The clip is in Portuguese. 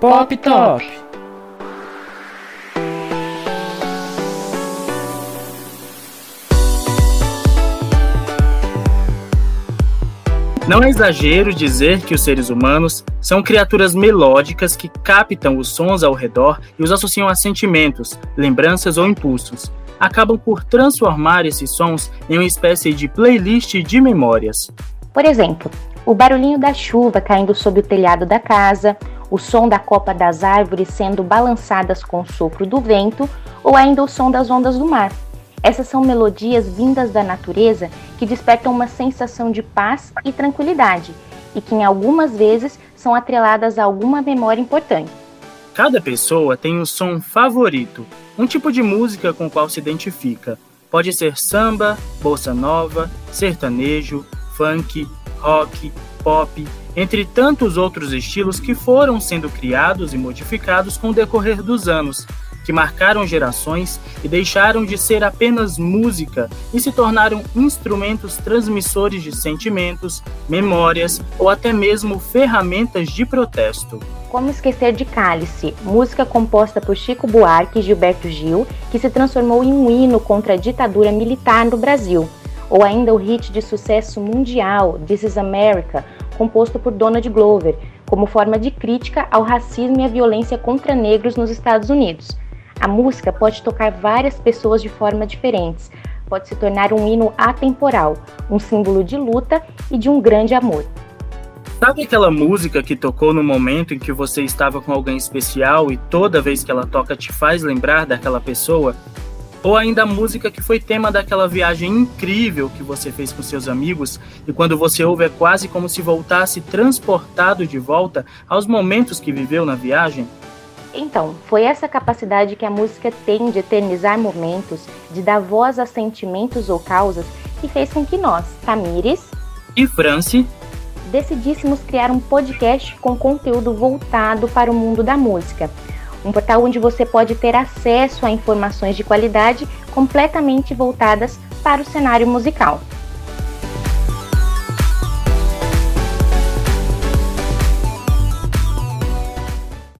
Pop Top. Não é exagero dizer que os seres humanos são criaturas melódicas que captam os sons ao redor e os associam a sentimentos, lembranças ou impulsos. Acabam por transformar esses sons em uma espécie de playlist de memórias. Por exemplo, o barulhinho da chuva caindo sobre o telhado da casa, o som da copa das árvores sendo balançadas com o sopro do vento ou ainda o som das ondas do mar. Essas são melodias vindas da natureza que despertam uma sensação de paz e tranquilidade e que, em algumas vezes, são atreladas a alguma memória importante. Cada pessoa tem um som favorito, um tipo de música com o qual se identifica. Pode ser samba, bossa nova, sertanejo, funk, rock, pop, entre tantos outros estilos que foram sendo criados e modificados com o decorrer dos anos que marcaram gerações e deixaram de ser apenas música e se tornaram instrumentos transmissores de sentimentos, memórias ou até mesmo ferramentas de protesto. Como esquecer de Cálice, música composta por Chico Buarque e Gilberto Gil, que se transformou em um hino contra a ditadura militar no Brasil. Ou ainda o hit de sucesso mundial This is America, composto por Donald Glover, como forma de crítica ao racismo e à violência contra negros nos Estados Unidos. A música pode tocar várias pessoas de forma diferentes, pode se tornar um hino atemporal, um símbolo de luta e de um grande amor. Sabe aquela música que tocou no momento em que você estava com alguém especial e toda vez que ela toca te faz lembrar daquela pessoa? Ou ainda a música que foi tema daquela viagem incrível que você fez com seus amigos e quando você ouve é quase como se voltasse transportado de volta aos momentos que viveu na viagem? Então, foi essa capacidade que a música tem de eternizar momentos, de dar voz a sentimentos ou causas, que fez com que nós, Tamires e Franci, decidíssemos criar um podcast com conteúdo voltado para o mundo da música. Um portal onde você pode ter acesso a informações de qualidade completamente voltadas para o cenário musical.